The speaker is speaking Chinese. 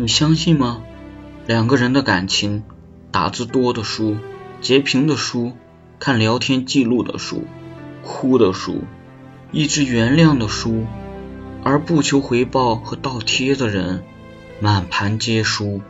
你相信吗？两个人的感情打字多的书截屏的书看聊天记录的书哭的书一直原谅的书而不求回报和倒贴的人满盘皆输。